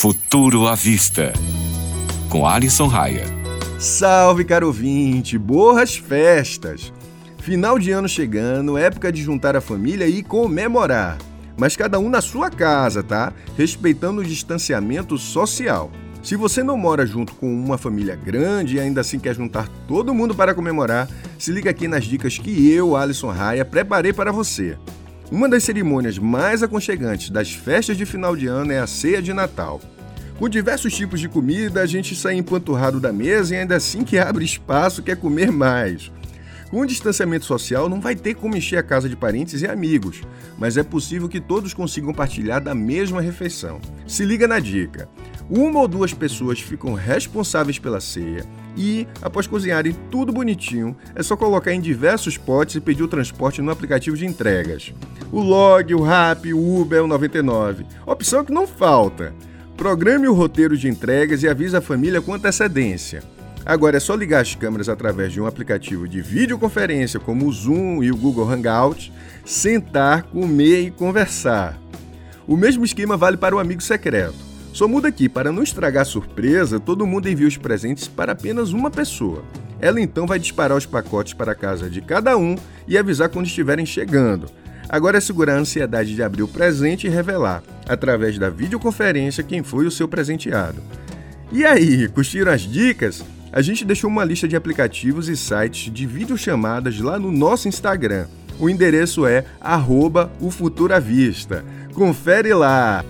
Futuro à Vista, com Alisson Raia. Salve, caro ouvinte! Boas festas! Final de ano chegando, época de juntar a família e comemorar. Mas cada um na sua casa, tá? Respeitando o distanciamento social. Se você não mora junto com uma família grande e ainda assim quer juntar todo mundo para comemorar, se liga aqui nas dicas que eu, Alisson Raia, preparei para você. Uma das cerimônias mais aconchegantes das festas de final de ano é a ceia de Natal. Com diversos tipos de comida, a gente sai empanturrado da mesa e ainda assim que abre espaço quer comer mais. Com o distanciamento social, não vai ter como encher a casa de parentes e amigos, mas é possível que todos consigam partilhar da mesma refeição. Se liga na dica: uma ou duas pessoas ficam responsáveis pela ceia e, após cozinharem tudo bonitinho, é só colocar em diversos potes e pedir o transporte no aplicativo de entregas. O Log, o Rap, o Uber, o 99. Opção que não falta. Programe o roteiro de entregas e avise a família com antecedência. Agora é só ligar as câmeras através de um aplicativo de videoconferência como o Zoom e o Google Hangout, sentar, comer e conversar. O mesmo esquema vale para o amigo secreto. Só muda aqui, para não estragar a surpresa, todo mundo envia os presentes para apenas uma pessoa. Ela então vai disparar os pacotes para a casa de cada um e avisar quando estiverem chegando. Agora é segurar a ansiedade de abrir o presente e revelar, através da videoconferência, quem foi o seu presenteado. E aí, curtiram as dicas? A gente deixou uma lista de aplicativos e sites de videochamadas lá no nosso Instagram. O endereço é arroba Confere lá!